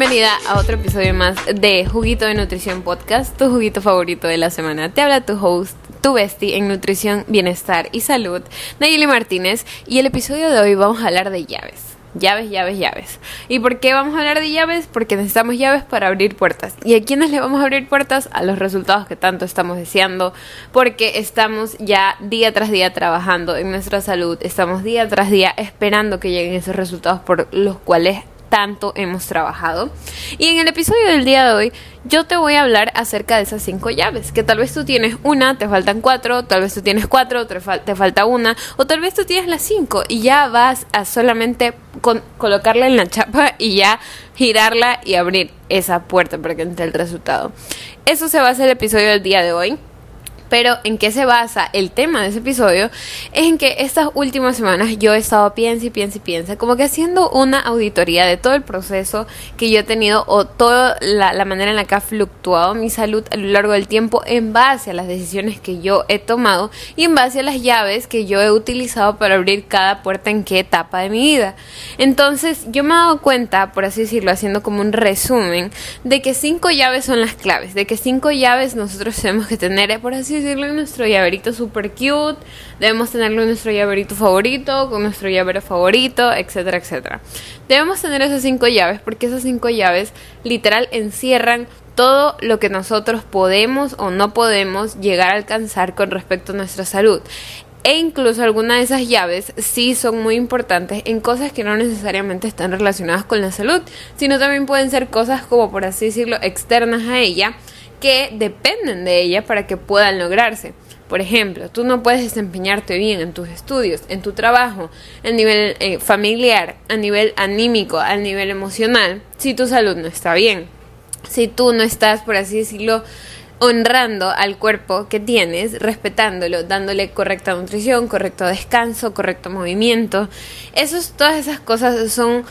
bienvenida a otro episodio más de Juguito de Nutrición Podcast, tu juguito favorito de la semana. Te habla tu host, tu bestie en nutrición, bienestar y salud, Nayeli Martínez, y el episodio de hoy vamos a hablar de llaves. Llaves, llaves, llaves. ¿Y por qué vamos a hablar de llaves? Porque necesitamos llaves para abrir puertas. ¿Y a quiénes le vamos a abrir puertas? A los resultados que tanto estamos deseando, porque estamos ya día tras día trabajando en nuestra salud, estamos día tras día esperando que lleguen esos resultados por los cuales tanto hemos trabajado. Y en el episodio del día de hoy yo te voy a hablar acerca de esas cinco llaves, que tal vez tú tienes una, te faltan cuatro, tal vez tú tienes cuatro, te, falta una, o tal vez tú tienes las cinco y ya vas a solamente colocarla en la chapa y ya girarla y abrir esa puerta para que entre el resultado. Eso se va a hacer el episodio del día de hoy. Pero en qué se basa el tema de ese episodio es en que estas últimas semanas yo he estado piensa y piensa y piensa, como que haciendo una auditoría de todo el proceso que yo he tenido o toda la, manera en la que ha fluctuado mi salud a lo largo del tiempo en base a las decisiones que yo he tomado y en base a las llaves que yo he utilizado para abrir cada puerta en qué etapa de mi vida. Entonces yo me he dado cuenta, por así decirlo, haciendo como un resumen, de que cinco llaves son las claves, de que cinco llaves nosotros tenemos que tener, por así decirlo, nuestro llaverito super cute, debemos tenerlo en nuestro llaverito favorito, con nuestro llavero favorito, etcétera, etcétera. Debemos tener esas cinco llaves porque esas cinco llaves literal encierran todo lo que nosotros podemos o no podemos llegar a alcanzar con respecto a nuestra salud. E incluso algunas de esas llaves sí son muy importantes en cosas que no necesariamente están relacionadas con la salud, sino también pueden ser cosas como por así decirlo externas a ella que dependen de ella para que puedan lograrse. Por ejemplo, tú no puedes desempeñarte bien en tus estudios, en tu trabajo, a nivel eh, familiar, a nivel anímico, a nivel emocional, si tu salud no está bien. Si tú no estás, por así decirlo, honrando al cuerpo que tienes, respetándolo, dándole correcta nutrición, correcto descanso, correcto movimiento. Esos, todas esas cosas son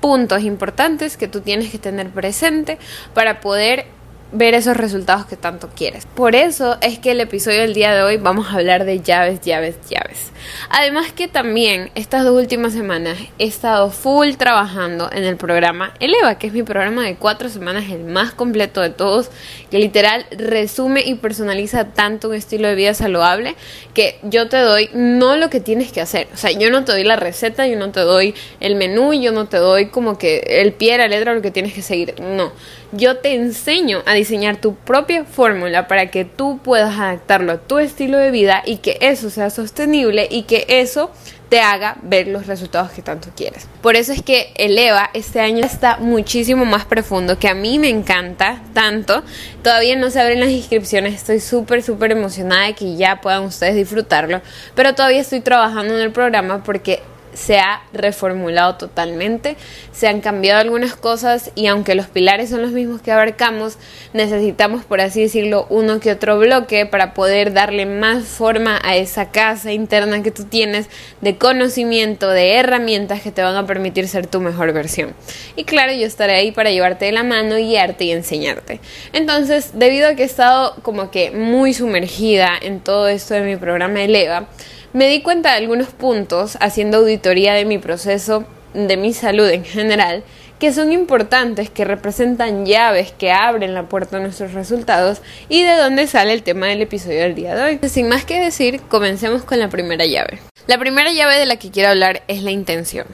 puntos importantes que tú tienes que tener presente para poder ver esos resultados que tanto quieres. Por eso es que el episodio del día de hoy vamos a hablar de llaves, llaves, llaves. Además que también estas dos últimas semanas he estado full trabajando en el programa Eleva, que es mi programa de cuatro semanas, el más completo de todos, que literal resume y personaliza tanto un estilo de vida saludable que yo te doy no lo que tienes que hacer. O sea, yo no te doy la receta, yo no te doy el menú, yo no te doy como que el pie, la letra, lo que tienes que seguir. No yo te enseño a diseñar tu propia fórmula para que tú puedas adaptarlo a tu estilo de vida y que eso sea sostenible y que eso te haga ver los resultados que tanto quieres. Por eso es que Eleva este año está muchísimo más profundo, que a mí me encanta tanto. Todavía no se abren las inscripciones, estoy súper, súper emocionada de que ya puedan ustedes disfrutarlo, pero todavía estoy trabajando en el programa porque se ha reformulado totalmente, se han cambiado algunas cosas y aunque los pilares son los mismos que abarcamos, necesitamos, por así decirlo, uno que otro bloque para poder darle más forma a esa casa interna que tú tienes de conocimiento, de herramientas que te van a permitir ser tu mejor versión. Y claro, yo estaré ahí para llevarte de la mano, guiarte y enseñarte. Entonces, debido a que he estado como que muy sumergida en todo esto de mi programa Eleva, me di cuenta de algunos puntos haciendo auditoría de mi proceso de mi salud en general que son importantes, que representan llaves que abren la puerta a nuestros resultados y de dónde sale el tema del episodio del día de hoy. Sin más que decir, comencemos con la primera llave. La primera llave de la que quiero hablar es la intención.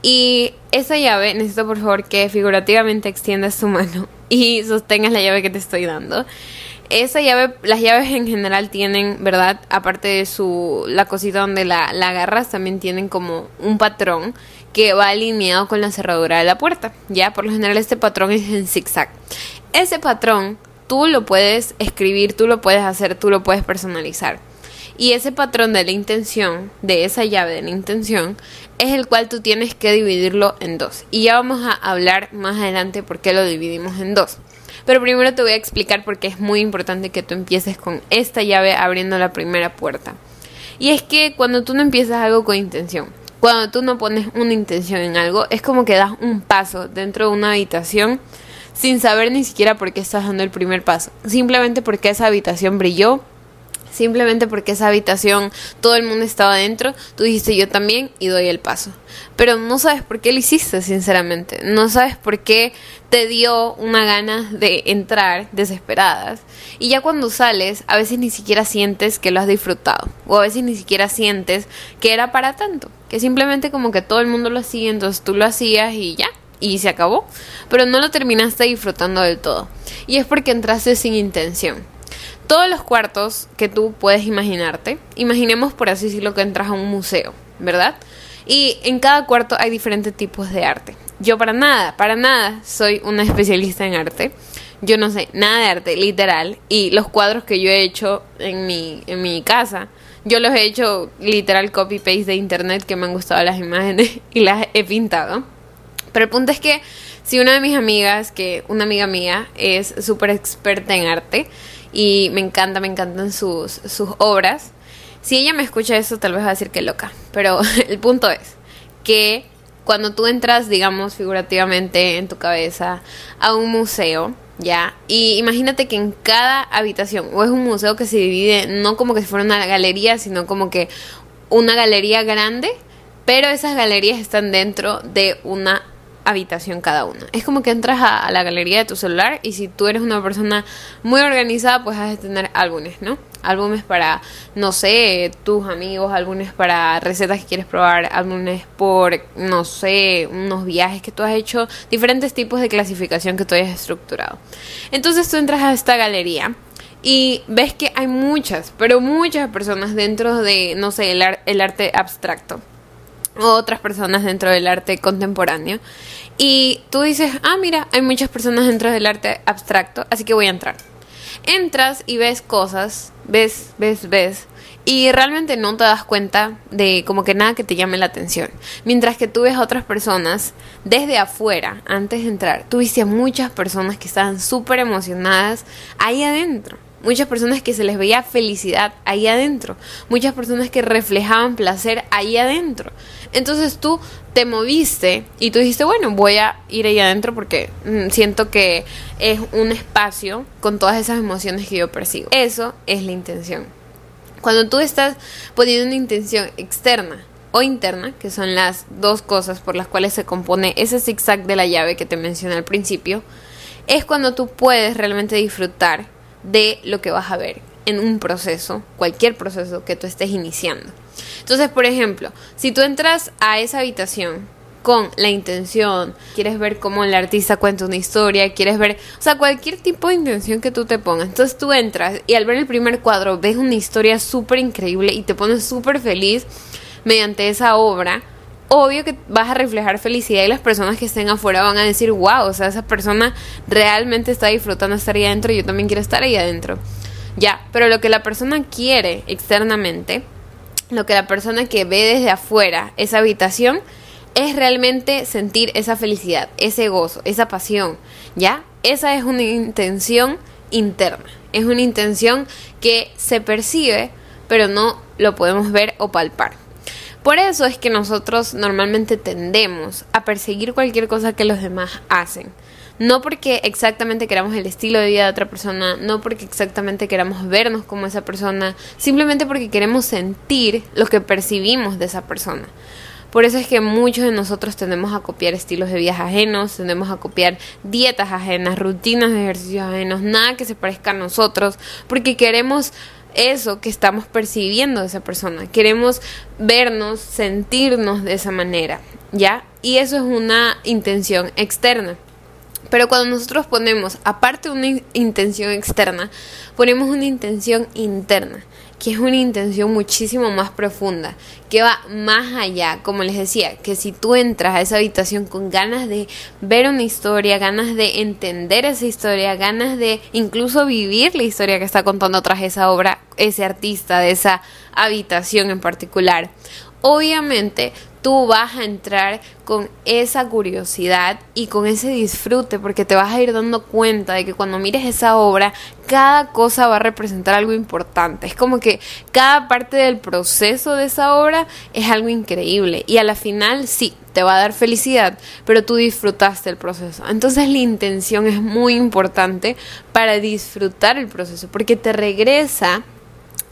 Y esa llave necesito por favor que figurativamente extiendas tu mano y sostengas la llave que te estoy dando esa llave, las llaves en general tienen, ¿verdad? Aparte de su, la cosita donde la, la agarras, también tienen como un patrón que va alineado con la cerradura de la puerta. Ya, por lo general este patrón es en zigzag. Ese patrón tú lo puedes escribir, tú lo puedes hacer, tú lo puedes personalizar. Y ese patrón de la intención, de esa llave de la intención, es el cual tú tienes que dividirlo en dos. Y ya vamos a hablar más adelante por qué lo dividimos en dos. Pero primero te voy a explicar por qué es muy importante que tú empieces con esta llave abriendo la primera puerta. Y es que cuando tú no empiezas algo con intención, cuando tú no pones una intención en algo, es como que das un paso dentro de una habitación sin saber ni siquiera por qué estás dando el primer paso. Simplemente porque esa habitación brilló, Simplemente porque esa habitación todo el mundo estaba adentro, tú dijiste yo también y doy el paso. Pero no sabes por qué lo hiciste, sinceramente. No sabes por qué te dio una gana de entrar desesperadas. Y ya cuando sales, a veces ni siquiera sientes que lo has disfrutado. O a veces ni siquiera sientes que era para tanto. Que simplemente como que todo el mundo lo hacía, entonces tú lo hacías y ya. Y se acabó. Pero no lo terminaste disfrutando del todo. Y es porque entraste sin intención todos los cuartos que tú puedes imaginarte, imaginemos por así decirlo que entras a un museo, ¿verdad? Y en cada cuarto hay diferentes tipos de arte. Yo para nada, para nada soy una especialista en arte. Yo no sé nada de arte, literal. Y los cuadros que yo he hecho en mi, en mi casa, yo los he hecho literal copy-paste de internet que me han gustado las imágenes y las he pintado. Pero el punto es que si una de mis amigas, que una amiga mía es súper experta en arte, y me encanta, me encantan sus, sus obras. Si ella me escucha eso, tal vez va a decir que loca, pero el punto es que cuando tú entras, digamos, figurativamente en tu cabeza a un museo, ¿ya? Y imagínate que en cada habitación, o es un museo que se divide no como que si fuera una galería, sino como que una galería grande, pero esas galerías están dentro de una habitación cada una. Es como que entras a, la galería de tu celular y si tú eres una persona muy organizada, pues has de tener álbumes, ¿no? Álbumes para, no sé, tus amigos, álbumes para recetas que quieres probar, álbumes por, no sé, unos viajes que tú has hecho, diferentes tipos de clasificación que tú hayas estructurado. Entonces tú entras a esta galería y ves que hay muchas, pero muchas personas dentro de, no sé, el arte abstracto otras personas dentro del arte contemporáneo. Y tú dices, ah, mira, hay muchas personas dentro del arte abstracto, así que voy a entrar. Entras y ves cosas, ves, ves, ves, y realmente no te das cuenta de como que nada que te llame la atención. Mientras que tú ves a otras personas desde afuera, antes de entrar, tú viste a muchas personas que estaban súper emocionadas ahí adentro. Muchas personas que se les veía felicidad ahí adentro. Muchas personas que reflejaban placer ahí adentro. Entonces tú te moviste y tú dijiste, bueno, voy a ir ahí adentro porque mm, siento que es un espacio con todas esas emociones que yo percibo. Eso es la intención. Cuando tú estás poniendo una intención externa o interna, que son las dos cosas por las cuales se compone ese zigzag de la llave que te mencioné al principio, es cuando tú puedes realmente disfrutar de lo que vas a ver en un proceso, cualquier proceso que tú estés iniciando. Entonces, por ejemplo, si tú entras a esa habitación con la intención, quieres ver cómo el artista cuenta una historia, quieres ver, o sea, cualquier tipo de intención que tú te pongas. Entonces tú entras y al ver el primer cuadro ves una historia súper increíble y te pones súper feliz mediante esa obra obvio que vas a reflejar felicidad y las personas que estén afuera van a decir, wow, o sea, esa persona realmente está disfrutando estar ahí adentro yo también quiero estar ahí adentro. Ya, pero lo que la persona quiere externamente, lo que la persona que ve desde afuera esa habitación, es realmente sentir esa felicidad, ese gozo, esa pasión, ¿ya? Esa es una intención interna, es una intención que se percibe, pero no lo podemos ver o palpar. Por eso es que nosotros normalmente tendemos a perseguir cualquier cosa que los demás hacen. No porque exactamente queramos el estilo de vida de otra persona, no porque exactamente queramos vernos como esa persona, simplemente porque queremos sentir lo que percibimos de esa persona. Por eso es que muchos de nosotros tendemos a copiar estilos de vida ajenos, tendemos a copiar dietas ajenas, rutinas de ejercicios ajenos, nada que se parezca a nosotros, porque queremos eso que estamos percibiendo de esa persona. Queremos vernos, sentirnos de esa manera, ¿ya? Y eso es una intención externa. Pero cuando nosotros ponemos, aparte de una intención externa, ponemos una intención interna que es una intención muchísimo más profunda, que va más allá, como les decía, que si tú entras a esa habitación con ganas de ver una historia, ganas de entender esa historia, ganas de incluso vivir la historia que está contando tras esa obra, ese artista de esa habitación en particular, obviamente tú vas a entrar con esa curiosidad y con ese disfrute porque te vas a ir dando cuenta de que cuando mires esa obra cada cosa va a representar algo importante. Es como que cada parte del proceso de esa obra es algo increíble y a la final sí, te va a dar felicidad, pero tú disfrutaste el proceso. Entonces la intención es muy importante para disfrutar el proceso porque te regresa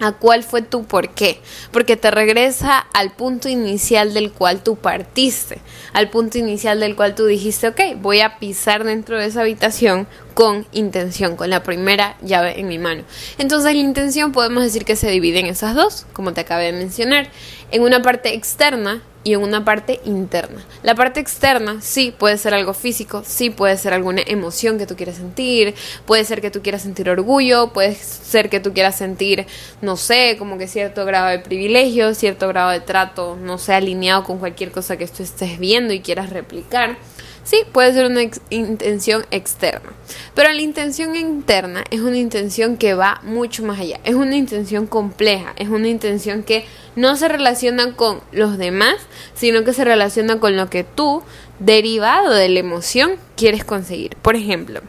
a cuál fue tu por qué, porque te regresa al punto inicial del cual tú partiste, al punto inicial del cual tú dijiste, ok, voy a pisar dentro de esa habitación con intención, con la primera llave en mi mano. Entonces la intención podemos decir que se divide en esas dos, como te acabé de mencionar, en una parte externa y en una parte interna. La parte externa sí puede ser algo físico, sí puede ser alguna emoción que tú quieras sentir, puede ser que tú quieras sentir orgullo, puede ser que tú quieras sentir, no sé, como que cierto grado de privilegio, cierto grado de trato, no sé, alineado con cualquier cosa que tú estés viendo y quieras replicar. Sí, puede ser una intención externa, pero la intención interna es una intención que va mucho más allá, es una intención compleja, es una intención que no se relaciona con los demás, sino que se relaciona con lo que tú, derivado de la emoción, quieres conseguir. Por ejemplo,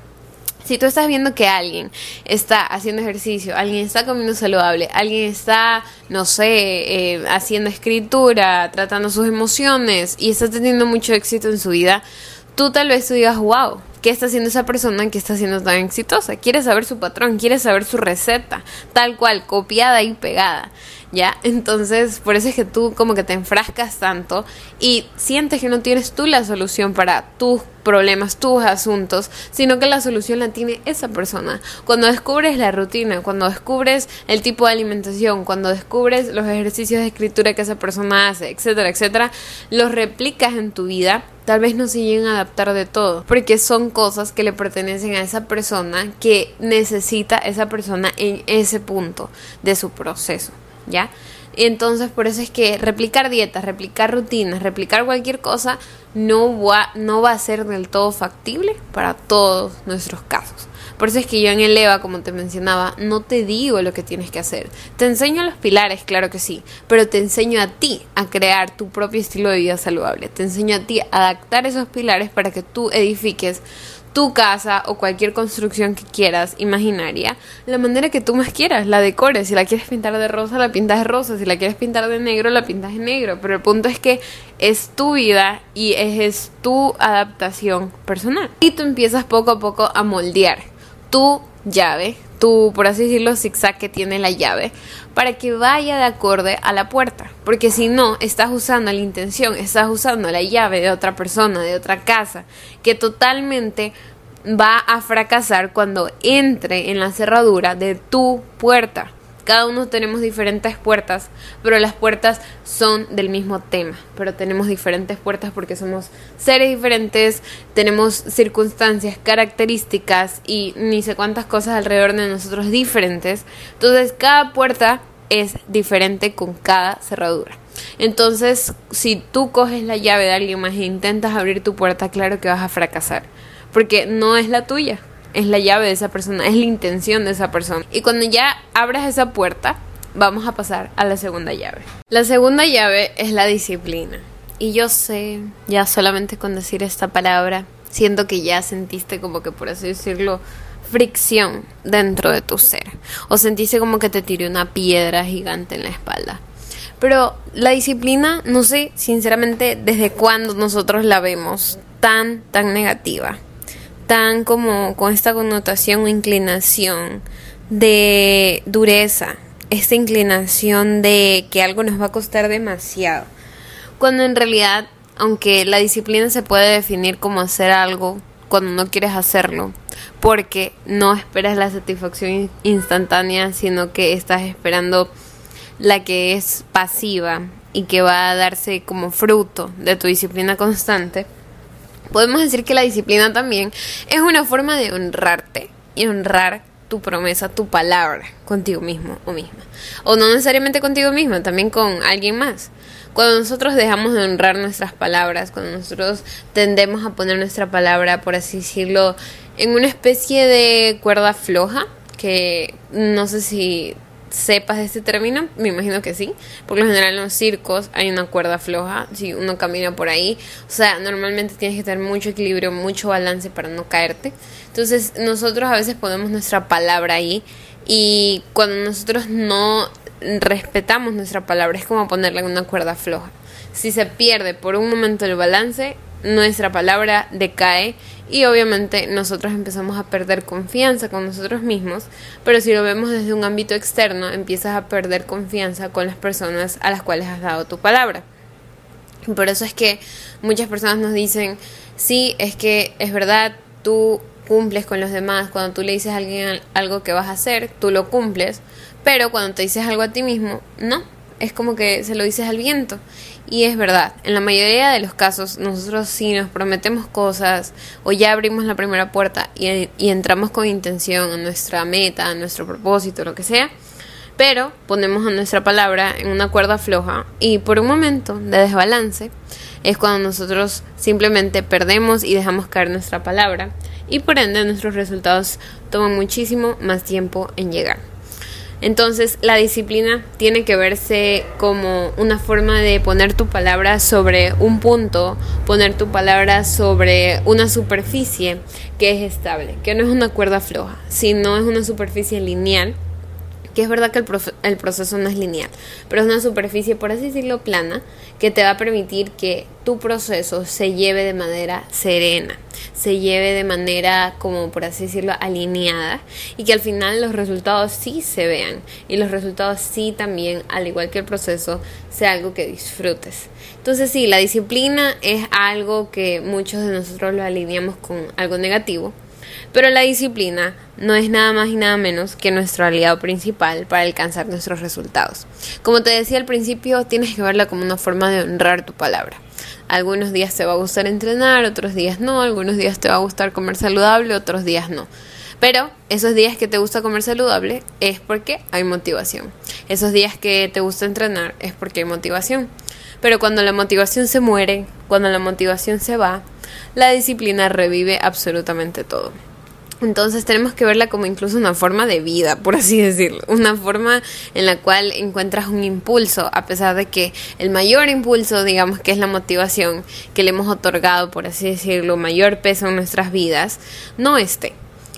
si tú estás viendo que alguien está haciendo ejercicio, alguien está comiendo saludable, alguien está, no sé, eh, haciendo escritura, tratando sus emociones y está teniendo mucho éxito en su vida, tú tal vez tú digas, wow, ¿qué está haciendo esa persona que está siendo tan exitosa? Quieres saber su patrón, quieres saber su receta, tal cual, copiada y pegada. ¿Ya? Entonces, por eso es que tú como que te enfrascas tanto y sientes que no tienes tú la solución para tus problemas, tus asuntos, sino que la solución la tiene esa persona. Cuando descubres la rutina, cuando descubres el tipo de alimentación, cuando descubres los ejercicios de escritura que esa persona hace, etcétera, etcétera, los replicas en tu vida tal vez no se lleguen a adaptar de todo, porque son cosas que le pertenecen a esa persona que necesita esa persona en ese punto de su proceso, ¿ya? Entonces, por eso es que replicar dietas, replicar rutinas, replicar cualquier cosa no va, no va a ser del todo factible para todos nuestros casos. Por eso es que yo en el EVA, como te mencionaba, no te digo lo que tienes que hacer. Te enseño los pilares, claro que sí, pero te enseño a ti a crear tu propio estilo de vida saludable. Te enseño a ti a adaptar esos pilares para que tú edifiques tu casa o cualquier construcción que quieras imaginaria, la manera que tú más quieras, la decores. Si la quieres pintar de rosa, la pintas de rosa. Si la quieres pintar de negro, la pintas de negro. Pero el punto es que es tu vida y es, es tu adaptación personal. Y tú empiezas poco a poco a moldear tu llave, tu, por así decirlo, zigzag que tiene la llave, para que vaya de acorde a la puerta. Porque si no, estás usando la intención, estás usando la llave de otra persona, de otra casa, que totalmente va a fracasar cuando entre en la cerradura de tu puerta. Cada uno tenemos diferentes puertas, pero las puertas son del mismo tema. Pero tenemos diferentes puertas porque somos seres diferentes, tenemos circunstancias, características y ni sé cuántas cosas alrededor de nosotros diferentes. Entonces cada puerta es diferente con cada cerradura. Entonces, si tú coges la llave de alguien más e intentas abrir tu puerta, claro que vas a fracasar, porque no es la tuya es la llave de esa persona, es la intención de esa persona. Y cuando ya abras esa puerta, vamos a pasar a la segunda llave. La segunda llave es la disciplina. Y yo sé, ya solamente con decir esta palabra, siento que ya sentiste como que, por así decirlo, fricción dentro de tu ser. O sentiste como que te tiré una piedra gigante en la espalda. Pero la disciplina, no sé, sinceramente, desde cuándo nosotros la vemos tan, tan negativa tan como con esta connotación o inclinación de dureza, esta inclinación de que algo nos va a costar demasiado. Cuando en realidad, aunque la disciplina se puede definir como hacer algo cuando no quieres hacerlo, porque no esperas la satisfacción instantánea, sino que estás esperando la que es pasiva y que va a darse como fruto de tu disciplina constante, podemos decir que la disciplina también es una forma de honrarte y honrar tu promesa, tu palabra contigo mismo o misma. O no necesariamente contigo misma, también con alguien más. Cuando nosotros dejamos de honrar nuestras palabras, cuando nosotros tendemos a poner nuestra palabra, por así decirlo, en una especie de cuerda floja, que no sé si sepas de este término, me imagino que sí. Por lo general en los circos hay una cuerda floja, si uno camina por ahí. O sea, normalmente tienes que tener mucho equilibrio, mucho balance para no caerte. Entonces nosotros a veces ponemos nuestra palabra ahí y cuando nosotros no respetamos nuestra palabra es como ponerla en una cuerda floja. Si se pierde por un momento el balance, nuestra palabra decae y obviamente nosotros empezamos a perder confianza con nosotros mismos, pero si lo vemos desde un ámbito externo, empiezas a perder confianza con las personas a las cuales has dado tu palabra. Por eso es que muchas personas nos dicen, sí, es que es verdad, tú cumples con los demás, cuando tú le dices a alguien algo que vas a hacer, tú lo cumples, pero cuando te dices algo a ti mismo, no, es como que se lo dices al viento. Y es verdad, en la mayoría de los casos nosotros sí nos prometemos cosas o ya abrimos la primera puerta y, entramos con intención a nuestra meta, a nuestro propósito, lo que sea, pero ponemos a nuestra palabra en una cuerda floja y por un momento de desbalance es cuando nosotros simplemente perdemos y dejamos caer nuestra palabra y por ende nuestros resultados toman muchísimo más tiempo en llegar. Entonces la disciplina tiene que verse como una forma de poner tu palabra sobre un punto, poner tu palabra sobre una superficie que es estable, que no es una cuerda floja, sino es una superficie lineal que es verdad que el, el, proceso no es lineal, pero es una superficie, por así decirlo, plana, que te va a permitir que tu proceso se lleve de manera serena, se lleve de manera, como por así decirlo, alineada y que al final los resultados sí se vean y los resultados sí también, al igual que el proceso, sea algo que disfrutes. Entonces sí, la disciplina es algo que muchos de nosotros lo alineamos con algo negativo, pero la disciplina no es nada más y nada menos que nuestro aliado principal para alcanzar nuestros resultados. Como te decía al principio, tienes que verla como una forma de honrar tu palabra. Algunos días te va a gustar entrenar, otros días no, algunos días te va a gustar comer saludable, otros días no. Pero esos días que te gusta comer saludable es porque hay motivación. Esos días que te gusta entrenar es porque hay motivación. Pero cuando la motivación se muere, cuando la motivación se va, la disciplina revive absolutamente todo. Entonces tenemos que verla como incluso una forma de vida, por así decirlo, una forma en la cual encuentras un impulso, a pesar de que el mayor impulso, digamos que es la motivación que le hemos otorgado, por así decirlo, mayor peso en nuestras vidas, no esté.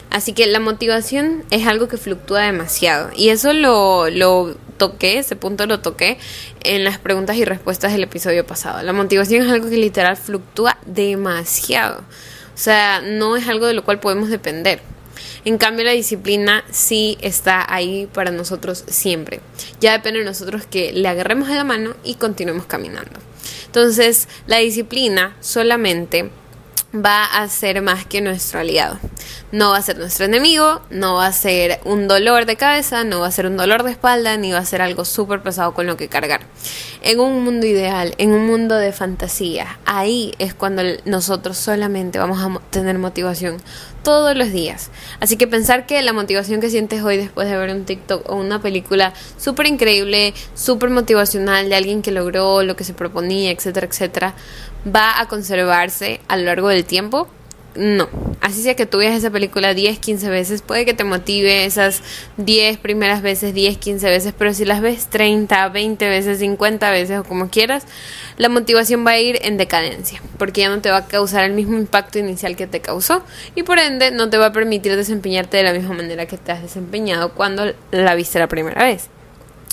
Así que la motivación es algo que fluctúa demasiado y eso lo, lo toqué, ese punto lo toqué en las preguntas y respuestas del episodio pasado. La motivación es algo que literal fluctúa demasiado. O sea, no es algo de lo cual podemos depender. En cambio, la disciplina sí está ahí para nosotros siempre. Ya depende de nosotros que le agarremos de la mano y continuemos caminando. Entonces, la disciplina solamente va a ser más que nuestro aliado. No va a ser nuestro enemigo, no va a ser un dolor de cabeza, no va a ser un dolor de espalda, ni va a ser algo súper pesado con lo que cargar. En un mundo ideal, en un mundo de fantasía, ahí es cuando nosotros solamente vamos a tener motivación todos los días. Así que pensar que la motivación que sientes hoy después de ver un TikTok o una película súper increíble, súper motivacional de alguien que logró lo que se proponía, etcétera, etcétera, va a conservarse a lo largo del tiempo no. Así sea que tú veas esa película 10, 15 veces, puede que te motive esas 10 primeras veces, 10, 15 veces, pero si las ves 30, 20 veces, 50 veces o como quieras, la motivación va a ir en decadencia, porque ya no te va a causar el mismo impacto inicial que te causó y por ende no te va a permitir desempeñarte de la misma manera que te has desempeñado cuando la viste la primera vez.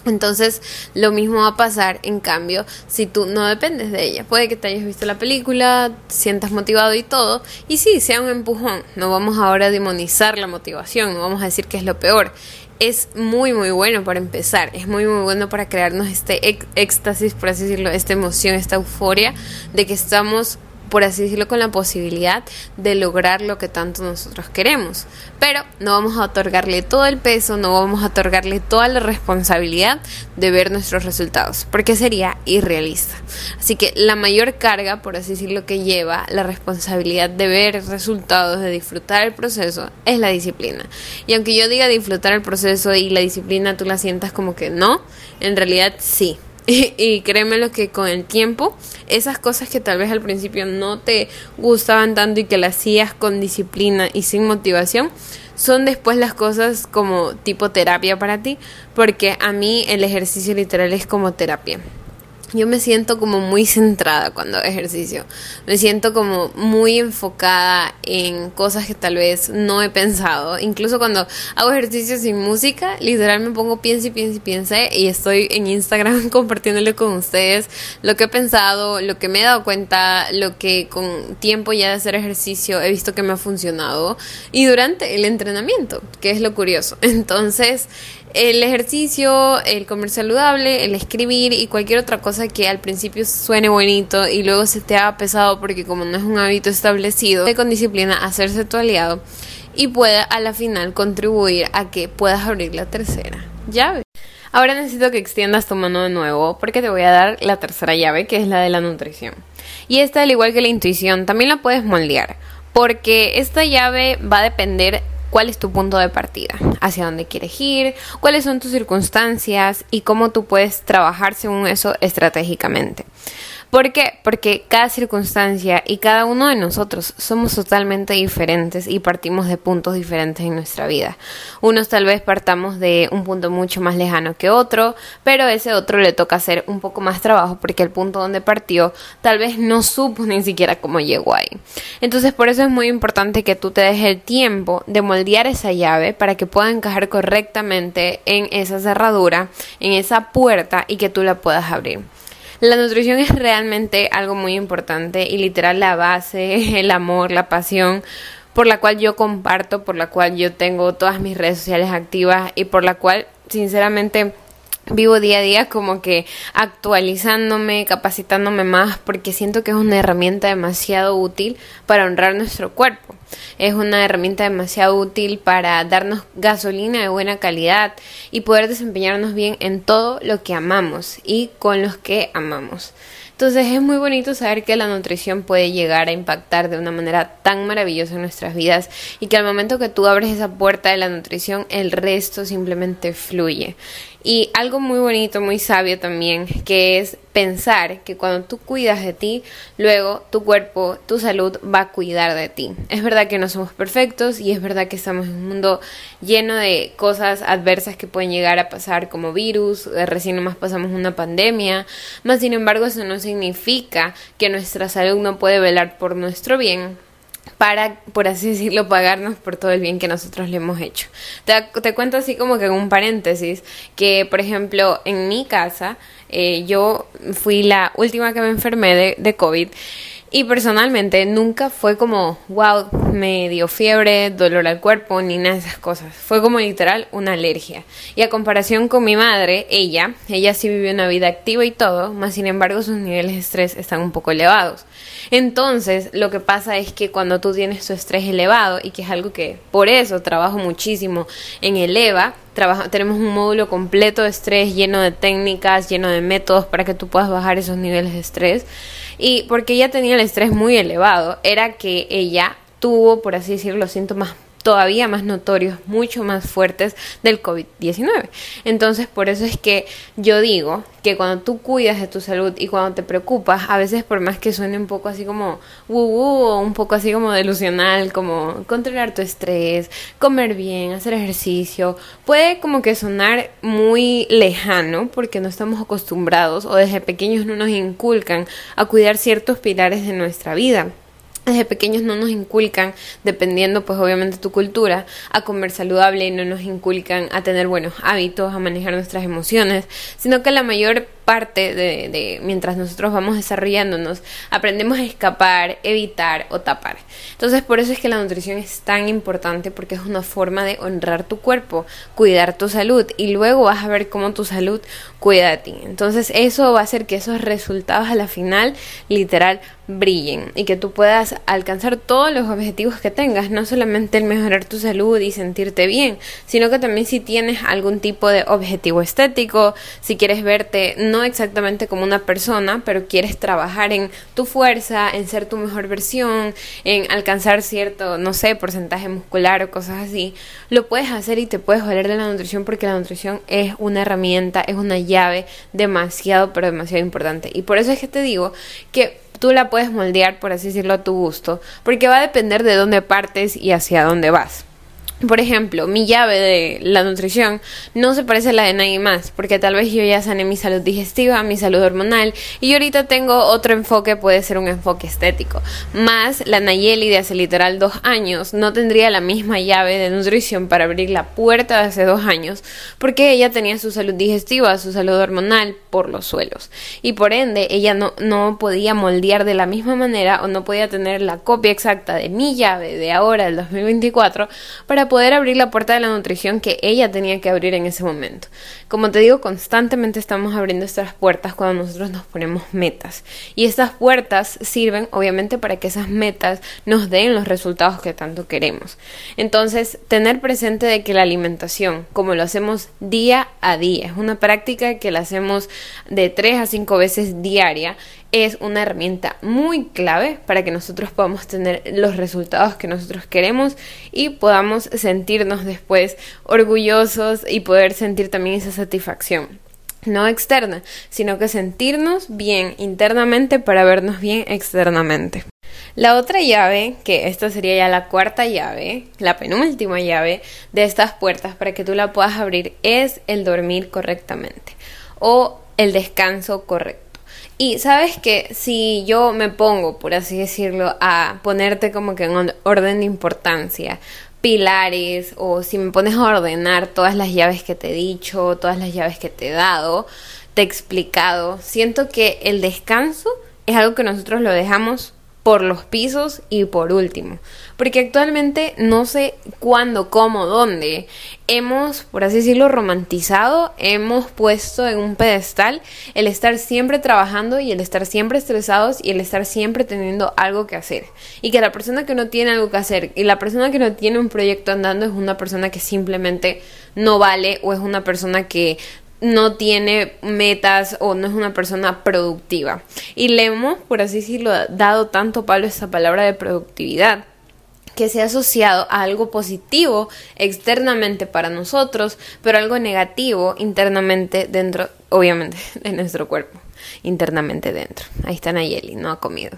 Entonces, lo mismo va a pasar, en cambio, si tú no dependes de ella. Puede que te hayas visto la película, sientas motivado y todo, y sí, sea un empujón. No vamos ahora a demonizar la motivación, no vamos a decir que es lo peor. Es muy, muy bueno para empezar, es muy, muy bueno para crearnos este éxtasis, por así decirlo, esta emoción, esta euforia de que estamos por así decirlo, con la posibilidad de lograr lo que tanto nosotros queremos. Pero no vamos a otorgarle todo el peso, no vamos a otorgarle toda la responsabilidad de ver nuestros resultados, porque sería irrealista. Así que la mayor carga, por así decirlo, que lleva la responsabilidad de ver resultados, de disfrutar el proceso, es la disciplina. Y aunque yo diga disfrutar el proceso y la disciplina tú la sientas como que no, en realidad sí y, créeme lo que con el tiempo, esas cosas que tal vez al principio no te gustaban tanto y que las hacías con disciplina y sin motivación, son después las cosas como tipo terapia para ti, porque a mí el ejercicio literal es como terapia. Yo me siento como muy centrada cuando hago ejercicio. Me siento como muy enfocada en cosas que tal vez no he pensado. Incluso cuando hago ejercicio sin música, literal me pongo piense y piense y piense y estoy en Instagram compartiéndole con ustedes lo que he pensado, lo que me he dado cuenta, lo que con tiempo ya de hacer ejercicio he visto que me ha funcionado y durante el entrenamiento, que es lo curioso. Entonces, el ejercicio, el comer saludable, el escribir y cualquier otra cosa que al principio suene bonito y luego se te haga pesado porque como no es un hábito establecido, con disciplina hacerse tu aliado y puede a la final contribuir a que puedas abrir la tercera llave. Ahora necesito que extiendas tu mano de nuevo porque te voy a dar la tercera llave que es la de la nutrición. Y esta, al igual que la intuición, también la puedes moldear porque esta llave va a depender cuál es tu punto de partida, hacia dónde quieres ir, cuáles son tus circunstancias y cómo tú puedes trabajar según eso estratégicamente. ¿Por qué? Porque cada circunstancia y cada uno de nosotros somos totalmente diferentes y partimos de puntos diferentes en nuestra vida. Unos tal vez partamos de un punto mucho más lejano que otro, pero ese otro le toca hacer un poco más trabajo porque el punto donde partió tal vez no supo ni siquiera cómo llegó ahí. Entonces por eso es muy importante que tú te des el tiempo de moldear esa llave para que pueda encajar correctamente en esa cerradura, en esa puerta y que tú la puedas abrir. La nutrición es realmente algo muy importante y literal la base, el amor, la pasión por la cual yo comparto, por la cual yo tengo todas mis redes sociales activas y por la cual sinceramente vivo día a día como que actualizándome, capacitándome más, porque siento que es una herramienta demasiado útil para honrar nuestro cuerpo. Es una herramienta demasiado útil para darnos gasolina de buena calidad y poder desempeñarnos bien en todo lo que amamos y con los que amamos. Entonces es muy bonito saber que la nutrición puede llegar a impactar de una manera tan maravillosa en nuestras vidas y que al momento que tú abres esa puerta de la nutrición el resto simplemente fluye. Y algo muy bonito, muy sabio también, que es pensar que cuando tú cuidas de ti, luego tu cuerpo, tu salud va a cuidar de ti. Es verdad que no somos perfectos y es verdad que estamos en un mundo lleno de cosas adversas que pueden llegar a pasar como virus, eh, recién nomás pasamos una pandemia, más sin embargo eso no significa que nuestra salud no puede velar por nuestro bien para, por así decirlo, pagarnos por todo el bien que nosotros le hemos hecho. Te, te cuento así como que en un paréntesis, que por ejemplo en mi casa, eh, yo fui la última que me enfermé de, de COVID y personalmente nunca fue como, wow, me dio fiebre, dolor al cuerpo, ni nada de esas cosas. Fue como literal una alergia. Y a comparación con mi madre, ella, ella sí vivió una vida activa y todo, más sin embargo sus niveles de estrés están un poco elevados. Entonces, lo que pasa es que cuando tú tienes tu estrés elevado, y que es algo que por eso trabajo muchísimo en Eleva, tenemos un módulo completo de estrés lleno de técnicas, lleno de métodos para que tú puedas bajar esos niveles de estrés. Y porque ella tenía el estrés muy elevado, era que ella tuvo, por así decirlo, síntomas todavía más notorios, mucho más fuertes del COVID-19. Entonces, por eso es que yo digo que cuando tú cuidas de tu salud y cuando te preocupas, a veces por más que suene un poco así como uh, o un poco así como delusional, como controlar tu estrés, comer bien, hacer ejercicio, puede como que sonar muy lejano porque no estamos acostumbrados o desde pequeños no nos inculcan a cuidar ciertos pilares de nuestra vida desde pequeños no nos inculcan, dependiendo pues obviamente tu cultura, a comer saludable, no nos inculcan a tener buenos hábitos, a manejar nuestras emociones, sino que la mayor parte de, mientras nosotros vamos desarrollándonos, aprendemos a escapar, evitar o tapar. Entonces por eso es que la nutrición es tan importante porque es una forma de honrar tu cuerpo, cuidar tu salud y luego vas a ver cómo tu salud cuida de ti. Entonces eso va a hacer que esos resultados a la final literal brillen y que tú puedas alcanzar todos los objetivos que tengas, no solamente el mejorar tu salud y sentirte bien, sino que también si tienes algún tipo de objetivo estético, si quieres verte no exactamente como una persona, pero quieres trabajar en tu fuerza, en ser tu mejor versión, en alcanzar cierto, no sé, porcentaje muscular o cosas así, lo puedes hacer y te puedes valer de la nutrición porque la nutrición es una herramienta, es una llave demasiado, pero demasiado importante. Y por eso es que te digo que tú la puedes moldear, por así decirlo, a tu gusto, porque va a depender de dónde partes y hacia dónde vas. Por ejemplo, mi llave de la nutrición no se parece a la de nadie más, porque tal vez yo ya sané mi salud digestiva, mi salud hormonal, y ahorita tengo otro enfoque, puede ser un enfoque estético. Más la Nayeli de hace literal dos años no tendría la misma llave de nutrición para abrir la puerta de hace dos años, porque ella tenía su salud digestiva, su salud hormonal por los suelos, y por ende ella no, no podía moldear de la misma manera o no podía tener la copia exacta de mi llave de ahora, del 2024, para poder abrir la puerta de la nutrición que ella tenía que abrir en ese momento. Como te digo, constantemente estamos abriendo estas puertas cuando nosotros nos ponemos metas. Y estas puertas sirven obviamente para que esas metas nos den los resultados que tanto queremos. Entonces, tener presente de que la alimentación, como lo hacemos día a día, es una práctica que la hacemos de 3 a 5 veces diaria, es una herramienta muy clave para que nosotros podamos tener los resultados que nosotros queremos y podamos sentirnos después orgullosos y poder sentir también esa satisfacción. No externa, sino que sentirnos bien internamente para vernos bien externamente. La otra llave, que esta sería ya la cuarta llave, la penúltima llave de estas puertas para que tú la puedas abrir, es el dormir correctamente o el descanso correcto. Y sabes que si yo me pongo, por así decirlo, a ponerte como que en orden de importancia, pilares, o si me pones a ordenar todas las llaves que te he dicho, todas las llaves que te he dado, te he explicado, siento que el descanso es algo que nosotros lo dejamos por los pisos y por último. Porque actualmente no sé cuándo, cómo, dónde hemos, por así decirlo, romantizado, hemos puesto en un pedestal el estar siempre trabajando y el estar siempre estresados y el estar siempre teniendo algo que hacer. Y que la persona que no tiene algo que hacer y la persona que no tiene un proyecto andando es una persona que simplemente no vale o es una persona que no tiene metas o no es una persona productiva. Y le hemos, por así decirlo, dado tanto palo a esa palabra de productividad que se ha asociado a algo positivo externamente para nosotros, pero algo negativo internamente dentro, obviamente, de nuestro cuerpo internamente dentro. Ahí está Nayeli, no ha comido.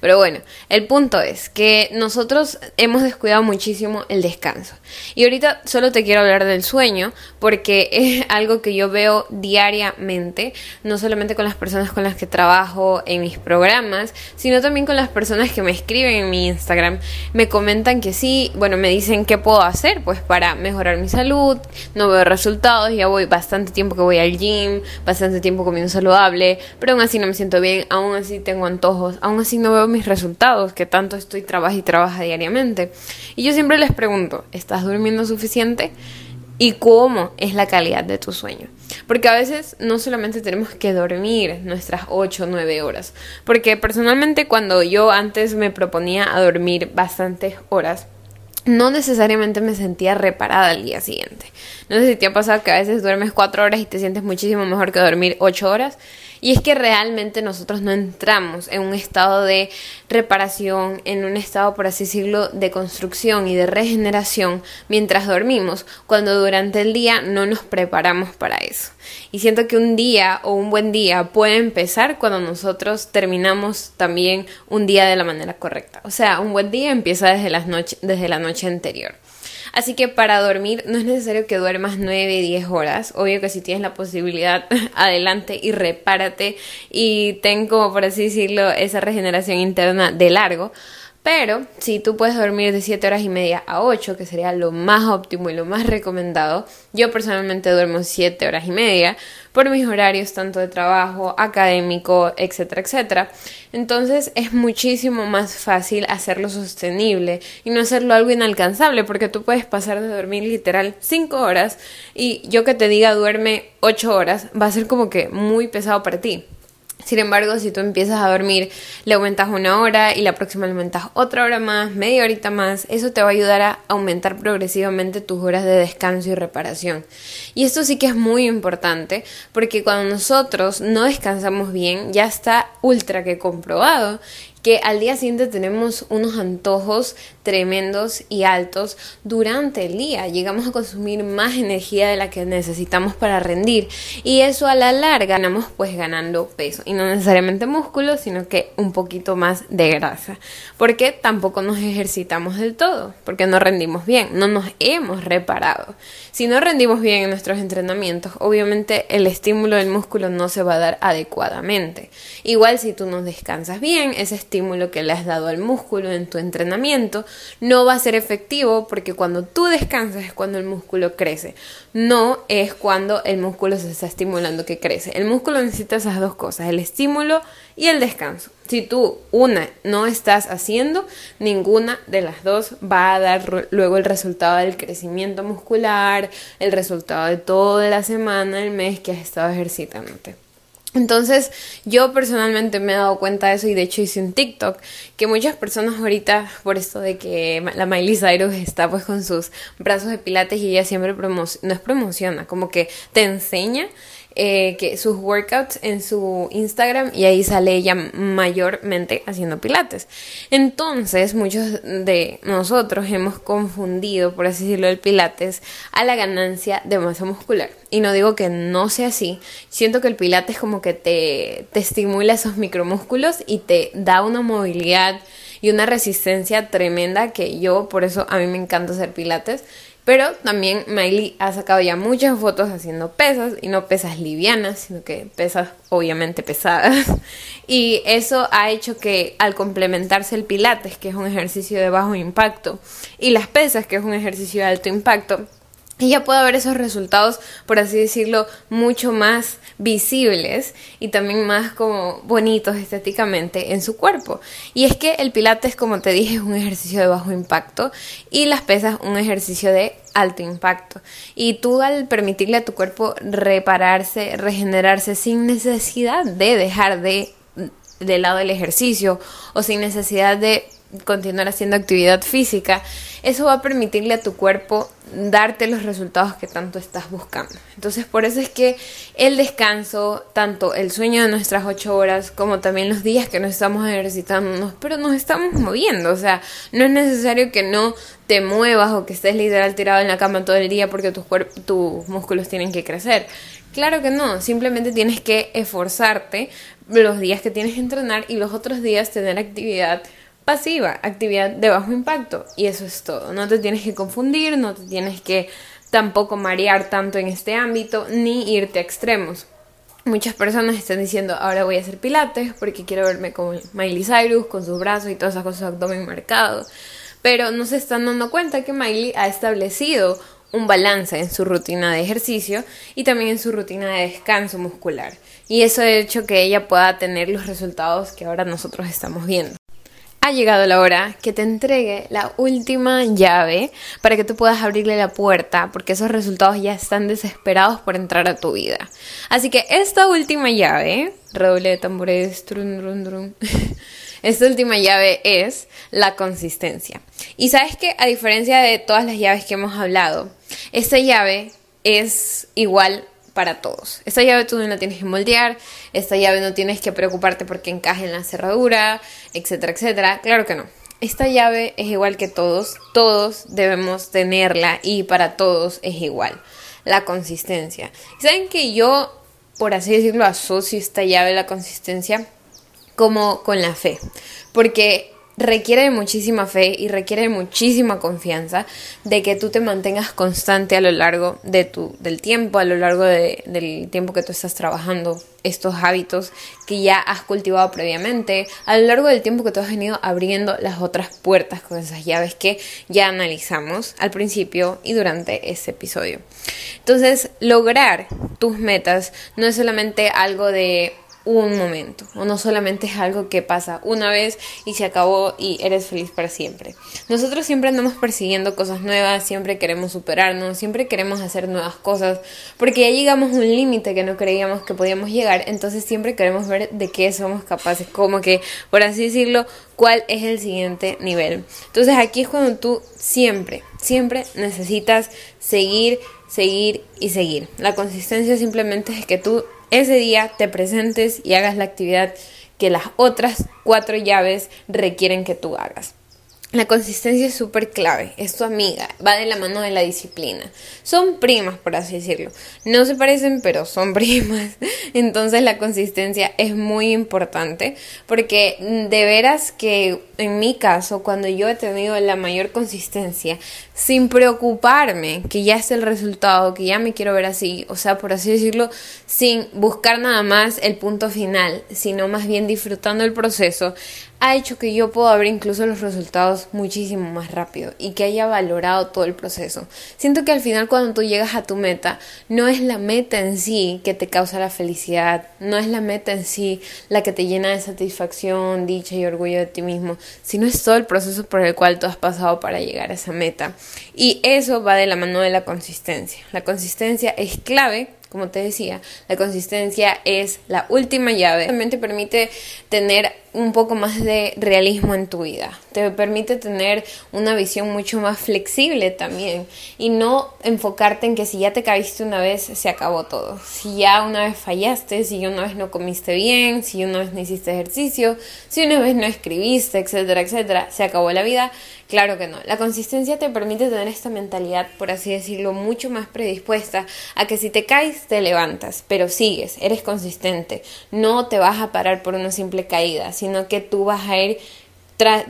Pero bueno, el punto es que nosotros hemos descuidado muchísimo el descanso. Y ahorita solo te quiero hablar del sueño porque es algo que yo veo diariamente, no solamente con las personas con las que trabajo en mis programas, sino también con las personas que me escriben en mi Instagram. Me comentan que sí, bueno, me dicen qué puedo hacer pues para mejorar mi salud, no veo resultados, ya voy bastante tiempo que voy al gym, bastante tiempo comiendo saludable, pero aún así no me siento bien, aún así tengo antojos, aún así no veo mis resultados, que tanto estoy trabaja y trabaja diariamente. Y yo siempre les pregunto, ¿estás durmiendo suficiente? ¿Y cómo es la calidad de tu sueño? Porque a veces no solamente tenemos que dormir nuestras 8 o 9 horas, porque personalmente cuando yo antes me proponía a dormir bastantes horas, no necesariamente me sentía reparada al día siguiente. No sé si te ha pasado que a veces duermes 4 horas y te sientes muchísimo mejor que dormir 8 horas. Y es que realmente nosotros no entramos en un estado de reparación, en un estado, por así decirlo, de construcción y de regeneración mientras dormimos, cuando durante el día no nos preparamos para eso. Y siento que un día o un buen día puede empezar cuando nosotros terminamos también un día de la manera correcta. O sea, un buen día empieza desde, las desde la noche anterior. Así que para dormir no es necesario que duermas 9, 10 horas. Obvio que si tienes la posibilidad, adelante y repárate y ten como por así decirlo esa regeneración interna de largo. Pero si tú puedes dormir de 7 horas y media a 8, que sería lo más óptimo y lo más recomendado, yo personalmente duermo 7 horas y media por mis horarios tanto de trabajo, académico, etcétera, etcétera. Entonces es muchísimo más fácil hacerlo sostenible y no hacerlo algo inalcanzable porque tú puedes pasar de dormir literal 5 horas y yo que te diga duerme 8 horas va a ser como que muy pesado para ti. Sin embargo, si tú empiezas a dormir, le aumentas una hora y la próxima le aumentas otra hora más, media horita más, eso te va a ayudar a aumentar progresivamente tus horas de descanso y reparación. Y esto sí que es muy importante porque cuando nosotros no descansamos bien, ya está ultra que comprobado que al día siguiente tenemos unos antojos tremendos y altos durante el día. Llegamos a consumir más energía de la que necesitamos para rendir y eso a la larga ganamos pues ganando peso. y no necesariamente músculo, sino que un poquito más de grasa. Porque tampoco nos ejercitamos del todo, porque no rendimos bien, no nos hemos reparado. Si no rendimos bien en nuestros entrenamientos, obviamente el estímulo del músculo no se va a dar adecuadamente. Igual si tú no descansas bien, ese estímulo que le has dado al músculo en tu entrenamiento no va a ser efectivo porque cuando tú descansas es cuando el músculo crece. No es cuando el músculo se está estimulando que crece. El músculo necesita esas dos cosas, el estímulo y el descanso. Si tú una no estás haciendo, ninguna de las dos va a dar luego el resultado del crecimiento muscular, el resultado de toda la semana, el mes que has estado ejercitándote. Entonces, yo personalmente me he dado cuenta de eso y de hecho hice un TikTok que muchas personas ahorita, por esto de que la Miley Cyrus está pues con sus brazos de pilates y ella siempre promociona, no es promociona, como que te enseña eh, que sus workouts en su Instagram y ahí sale ella mayormente haciendo pilates. Entonces, muchos de nosotros hemos confundido, por así decirlo, el pilates a la ganancia de masa muscular. Y no digo que no sea así, siento que el pilates como que te, te estimula esos micromúsculos y te da una movilidad y una resistencia tremenda que yo, por eso a mí me encanta hacer pilates pero también Miley ha sacado ya muchas fotos haciendo pesas y no pesas livianas, sino que pesas obviamente pesadas. Y eso ha hecho que al complementarse el pilates, que es un ejercicio de bajo impacto, y las pesas, que es un ejercicio de alto impacto, ella puede ver esos resultados, por así decirlo, mucho más visibles y también más como bonitos estéticamente en su cuerpo. Y es que el pilates, como te dije, es un ejercicio de bajo impacto y las pesas un ejercicio de alto impacto. Y tú al permitirle a tu cuerpo repararse, regenerarse sin necesidad de dejar de, de lado el ejercicio o sin necesidad de continuar haciendo actividad física, eso va a permitirle a tu cuerpo darte los resultados que tanto estás buscando. Entonces, por eso es que el descanso, tanto el sueño de nuestras ocho horas, como también los días que nos estamos ejercitándonos, pero nos estamos moviendo. O sea, no es necesario que no te muevas o que estés literal tirado en la cama todo el día porque tus, tus músculos tienen que crecer. Claro que no, simplemente tienes que esforzarte los días que tienes que entrenar y los otros días tener actividad pasiva, actividad de bajo impacto. Y eso es todo. No te tienes que confundir, no te tienes que tampoco marear tanto en este ámbito, ni irte a extremos. Muchas personas están diciendo, ahora voy a hacer pilates porque quiero verme como Miley Cyrus, con sus brazos y todas esas cosas, su abdomen marcado. Pero no se están dando cuenta que Miley ha establecido un balance en su rutina de ejercicio y también en su rutina de descanso muscular. Y eso ha hecho que ella pueda tener los resultados que ahora nosotros estamos viendo ha llegado la hora que te entregue la última llave para que tú puedas abrirle la puerta, porque esos resultados ya están desesperados por entrar a tu vida. Así que esta última llave, redoble de tambores, esta última llave es la consistencia. Y sabes que a diferencia de todas las llaves que hemos hablado, esta llave es igual para todos. Esta llave tú no la tienes que moldear, esta llave no tienes que preocuparte porque encaje en la cerradura, etcétera, etcétera. Claro que no. Esta llave es igual que todos, todos debemos tenerla y para todos es igual. La consistencia. ¿Saben que yo, por así decirlo, asocio esta llave, la consistencia, como con la fe? Porque requiere de muchísima fe y requiere de muchísima confianza de que tú te mantengas constante a lo largo de tu, del tiempo, a lo largo del tiempo que tú estás trabajando estos hábitos que ya has cultivado previamente, a lo largo del tiempo que tú has venido abriendo las otras puertas con esas llaves que ya analizamos al principio y durante este episodio. Entonces, lograr tus metas no es solamente algo de un momento o no solamente es algo que pasa una vez y se acabó y eres feliz para siempre. Nosotros siempre andamos persiguiendo cosas nuevas, siempre queremos superarnos, siempre queremos hacer nuevas cosas porque ya llegamos a un límite que no creíamos que podíamos llegar, entonces siempre queremos ver de qué somos capaces, como que por así decirlo, cuál es el siguiente nivel. Entonces aquí es cuando tú siempre, siempre necesitas seguir, seguir y seguir. La consistencia simplemente es que tú ese día te presentes y hagas la actividad que las otras cuatro llaves requieren que tú hagas. La consistencia es súper clave, es tu amiga, va de la mano de la disciplina. Son primas, por así decirlo. No se parecen, pero son primas. Entonces la consistencia es muy importante porque de veras que en mi caso, cuando yo he tenido la mayor consistencia, sin preocuparme que ya es el resultado, que ya me quiero ver así, o sea, por así decirlo, sin buscar nada más el punto final, sino más bien disfrutando el proceso, ha hecho que yo pueda ver incluso los resultados muchísimo más rápido y que haya valorado todo el proceso. Siento que al final cuando tú llegas a tu meta, no es la meta en sí que te causa la felicidad, no es la meta en sí la que te llena de satisfacción, dicha y orgullo de ti mismo, sino es todo el proceso por el cual tú has pasado para llegar a esa meta. Y eso va de la mano de la consistencia. La consistencia es clave como te decía, la consistencia es la última llave. También te permite tener un poco más de realismo en tu vida. Te permite tener una visión mucho más flexible también y no enfocarte en que si ya te caíste una vez se acabó todo. Si ya una vez fallaste, si una vez no comiste bien, si una vez no hiciste ejercicio, si una vez no escribiste, etcétera, etcétera, se acabó la vida. Claro que no. La consistencia te permite tener esta mentalidad, por así decirlo, mucho más predispuesta a que si te caes te levantas, pero sigues, eres consistente, no te vas a parar por una simple caída sino que tú vas a ir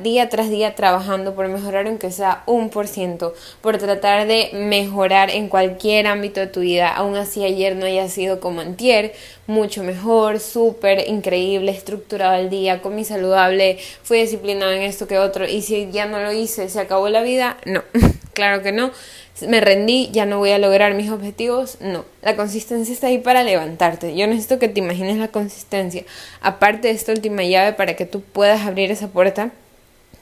día tras día trabajando por mejorar aunque sea un por ciento, por tratar de mejorar en cualquier ámbito de tu vida, aún así ayer no haya sido como antier, mucho mejor, súper increíble, estructurado el día, comí saludable, fui disciplinado en esto que otro, y si ya no lo hice, se acabó la vida, no, claro que no, me rendí, ya no voy a lograr mis objetivos. No, la consistencia está ahí para levantarte. Yo necesito que te imagines la consistencia. Aparte de esta última llave para que tú puedas abrir esa puerta,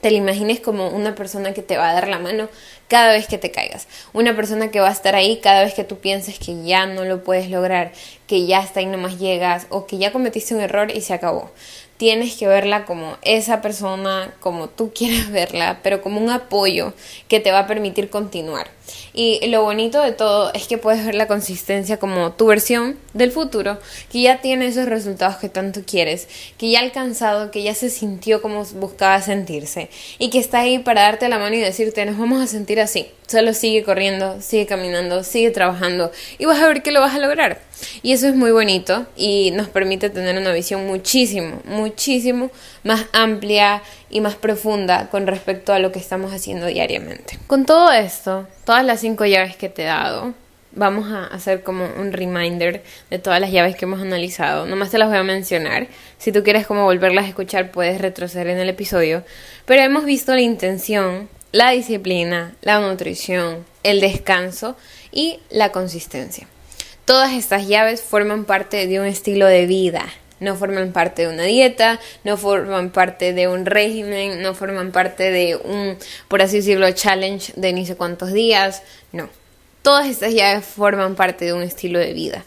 te la imagines como una persona que te va a dar la mano cada vez que te caigas. Una persona que va a estar ahí cada vez que tú pienses que ya no lo puedes lograr, que ya hasta ahí nomás llegas o que ya cometiste un error y se acabó tienes que verla como esa persona, como tú quieras verla, pero como un apoyo que te va a permitir continuar. Y lo bonito de todo es que puedes ver la consistencia como tu versión del futuro, que ya tiene esos resultados que tanto quieres, que ya ha alcanzado, que ya se sintió como buscaba sentirse y que está ahí para darte la mano y decirte, nos vamos a sentir así. Solo sigue corriendo, sigue caminando, sigue trabajando y vas a ver que lo vas a lograr. Y eso es muy bonito y nos permite tener una visión muchísimo, muchísimo más amplia y más profunda con respecto a lo que estamos haciendo diariamente. Con todo esto, todas las cinco llaves que te he dado, vamos a hacer como un reminder de todas las llaves que hemos analizado. Nomás te las voy a mencionar. Si tú quieres como volverlas a escuchar, puedes retroceder en el episodio. Pero hemos visto la intención, la disciplina, la nutrición, el descanso y la consistencia. Todas estas llaves forman parte de un estilo de vida, no forman parte de una dieta, no forman parte de un régimen, no forman parte de un, por así decirlo, challenge de ni sé cuántos días, no. Todas estas llaves forman parte de un estilo de vida.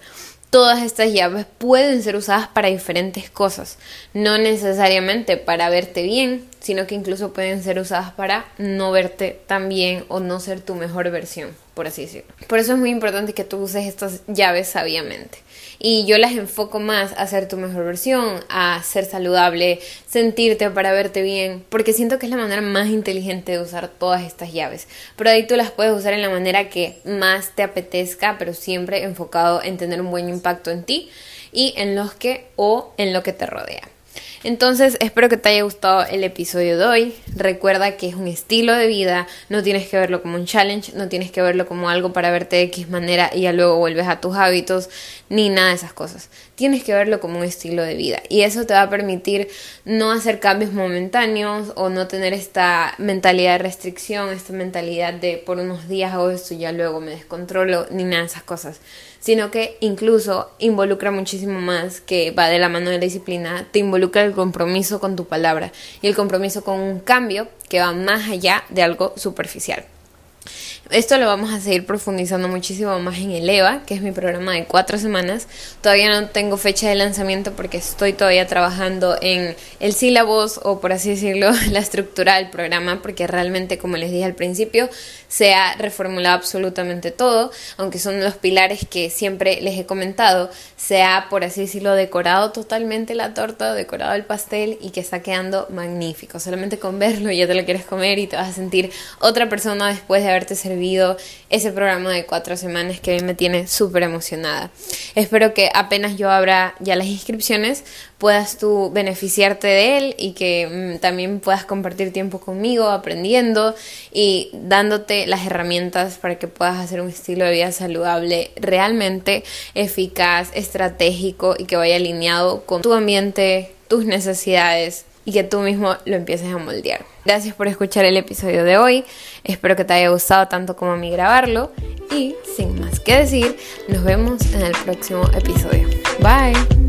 Todas estas llaves pueden ser usadas para diferentes cosas, no necesariamente para verte bien, sino que incluso pueden ser usadas para no verte tan bien o no ser tu mejor versión por así decirlo. Por eso es muy importante que tú uses estas llaves sabiamente. Y yo las enfoco más a ser tu mejor versión, a ser saludable, sentirte para verte bien, porque siento que es la manera más inteligente de usar todas estas llaves. Pero ahí tú las puedes usar en la manera que más te apetezca, pero siempre enfocado en tener un buen impacto en ti y en los que o en lo que te rodea. Entonces, espero que te haya gustado el episodio de hoy. Recuerda que es un estilo de vida, no tienes que verlo como un challenge, no tienes que verlo como algo para verte de X manera y ya luego vuelves a tus hábitos, ni nada de esas cosas. Tienes que verlo como un estilo de vida y eso te va a permitir no hacer cambios momentáneos o no tener esta mentalidad de restricción, esta mentalidad de por unos días hago esto y ya luego me descontrolo, ni nada de esas cosas sino que incluso involucra muchísimo más, que va de la mano de la disciplina, te involucra el compromiso con tu palabra y el compromiso con un cambio que va más allá de algo superficial. Esto lo vamos a seguir profundizando muchísimo más en el EVA, que es mi programa de cuatro semanas. Todavía no tengo fecha de lanzamiento porque estoy todavía trabajando en el sílabos o por así decirlo, la estructura del programa, porque realmente, como les dije al principio, se ha reformulado absolutamente todo, aunque son los pilares que siempre les he comentado, se ha, por así decirlo, decorado totalmente la torta, decorado el pastel y que está quedando magnífico. Solamente con verlo ya te lo quieres comer y te vas a sentir otra persona después de haberte servido ese programa de cuatro semanas que a mí me tiene súper emocionada. Espero que apenas yo abra ya las inscripciones puedas tú beneficiarte de él y que mm, también puedas compartir tiempo conmigo aprendiendo y dándote las herramientas para que puedas hacer un estilo de vida saludable realmente eficaz, estratégico y que vaya alineado con tu ambiente, tus necesidades y que tú mismo lo empieces a moldear. Gracias por escuchar el episodio de hoy. Espero que te haya gustado tanto como a mí grabarlo. Y sin más que decir, nos vemos en el próximo episodio. Bye.